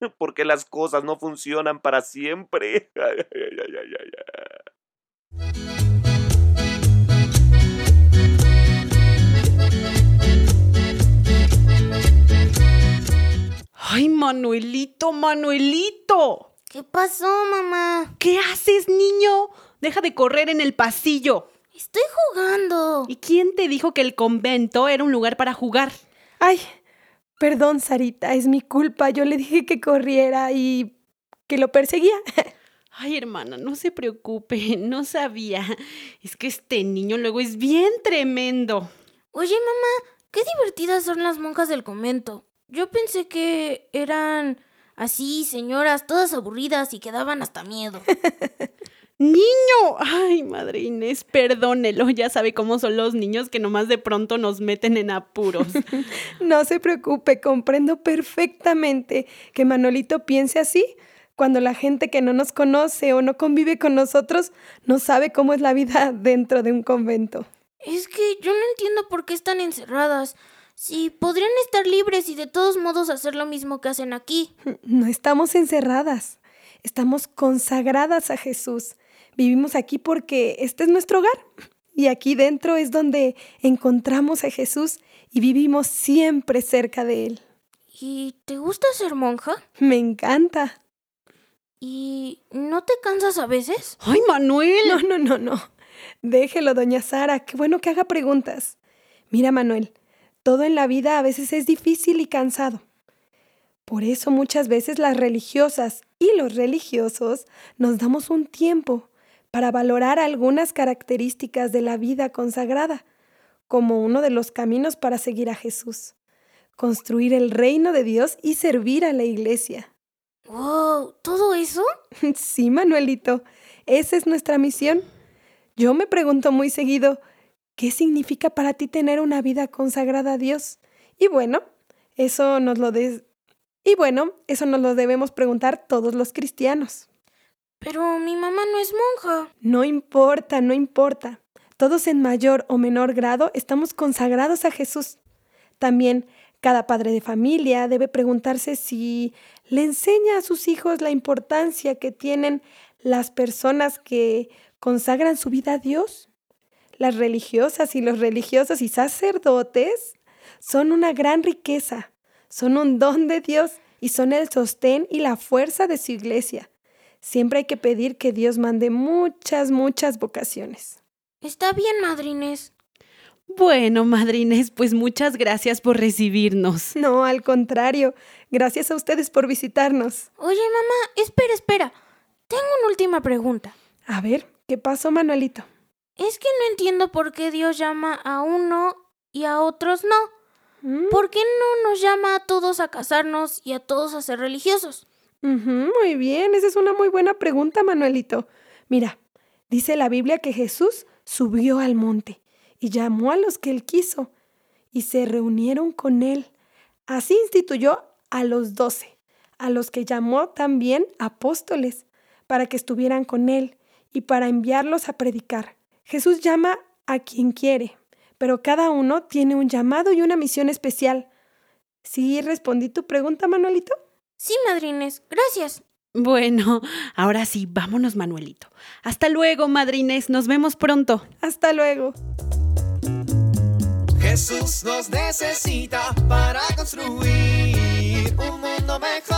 Porque las cosas no funcionan para siempre. Ay, ay, ay, ay, ay. Ay, Manuelito, Manuelito. ¿Qué pasó, mamá? ¿Qué haces, niño? Deja de correr en el pasillo. Estoy jugando. ¿Y quién te dijo que el convento era un lugar para jugar? Ay, perdón, Sarita, es mi culpa. Yo le dije que corriera y que lo perseguía. Ay, hermana, no se preocupe, no sabía. Es que este niño luego es bien tremendo. Oye, mamá, qué divertidas son las monjas del convento. Yo pensé que eran así, señoras, todas aburridas y que daban hasta miedo. ¡Niño! Ay, madre Inés, perdónelo. Ya sabe cómo son los niños que nomás de pronto nos meten en apuros. No se preocupe, comprendo perfectamente que Manolito piense así cuando la gente que no nos conoce o no convive con nosotros no sabe cómo es la vida dentro de un convento. Es que yo no entiendo por qué están encerradas. Si podrían estar libres y de todos modos hacer lo mismo que hacen aquí. No estamos encerradas, estamos consagradas a Jesús. Vivimos aquí porque este es nuestro hogar. Y aquí dentro es donde encontramos a Jesús y vivimos siempre cerca de Él. ¿Y te gusta ser monja? Me encanta. ¿Y no te cansas a veces? ¡Ay, Manuel! No, no, no, no. Déjelo, doña Sara. Qué bueno que haga preguntas. Mira, Manuel, todo en la vida a veces es difícil y cansado. Por eso muchas veces las religiosas y los religiosos nos damos un tiempo para valorar algunas características de la vida consagrada, como uno de los caminos para seguir a Jesús, construir el reino de Dios y servir a la iglesia. ¡Wow! ¿Todo eso? Sí, Manuelito, esa es nuestra misión. Yo me pregunto muy seguido, ¿qué significa para ti tener una vida consagrada a Dios? Y bueno, eso nos lo des- y bueno, eso nos lo debemos preguntar todos los cristianos. Pero mi mamá no es monja. No importa, no importa. Todos en mayor o menor grado estamos consagrados a Jesús. También cada padre de familia debe preguntarse si le enseña a sus hijos la importancia que tienen las personas que consagran su vida a Dios. Las religiosas y los religiosos y sacerdotes son una gran riqueza, son un don de Dios y son el sostén y la fuerza de su iglesia. Siempre hay que pedir que Dios mande muchas, muchas vocaciones. Está bien, madrines. Bueno, madrines, pues muchas gracias por recibirnos. No, al contrario, gracias a ustedes por visitarnos. Oye, mamá, espera, espera. Tengo una última pregunta. A ver, ¿qué pasó, Manuelito? Es que no entiendo por qué Dios llama a uno y a otros no. ¿Mm? ¿Por qué no nos llama a todos a casarnos y a todos a ser religiosos? Muy bien, esa es una muy buena pregunta, Manuelito. Mira, dice la Biblia que Jesús subió al monte y llamó a los que él quiso y se reunieron con él. Así instituyó a los doce, a los que llamó también apóstoles, para que estuvieran con él y para enviarlos a predicar. Jesús llama a quien quiere, pero cada uno tiene un llamado y una misión especial. ¿Sí respondí tu pregunta, Manuelito? Sí, madrines, gracias. Bueno, ahora sí, vámonos, Manuelito. Hasta luego, madrines, nos vemos pronto. Hasta luego. Jesús nos necesita para construir un mundo mejor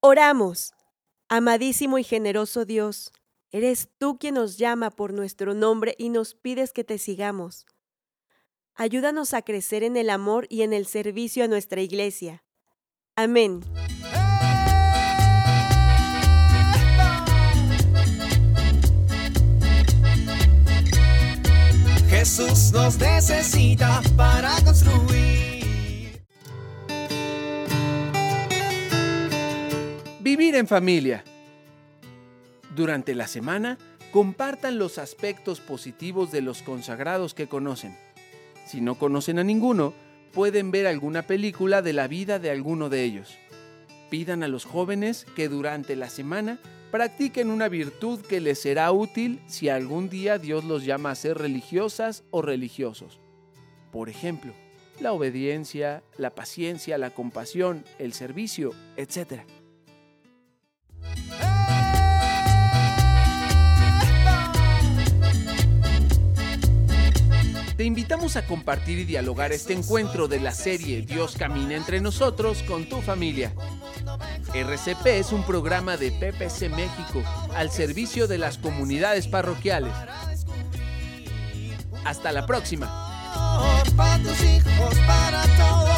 Oramos. Amadísimo y generoso Dios, eres tú quien nos llama por nuestro nombre y nos pides que te sigamos. Ayúdanos a crecer en el amor y en el servicio a nuestra iglesia. Amén. Jesús nos necesita para construir. Vivir en familia. Durante la semana, compartan los aspectos positivos de los consagrados que conocen. Si no conocen a ninguno, pueden ver alguna película de la vida de alguno de ellos. Pidan a los jóvenes que durante la semana practiquen una virtud que les será útil si algún día Dios los llama a ser religiosas o religiosos. Por ejemplo, la obediencia, la paciencia, la compasión, el servicio, etc. Te invitamos a compartir y dialogar este encuentro de la serie Dios camina entre nosotros con tu familia. RCP es un programa de PPC México al servicio de las comunidades parroquiales. Hasta la próxima. Para tus hijos, para todos.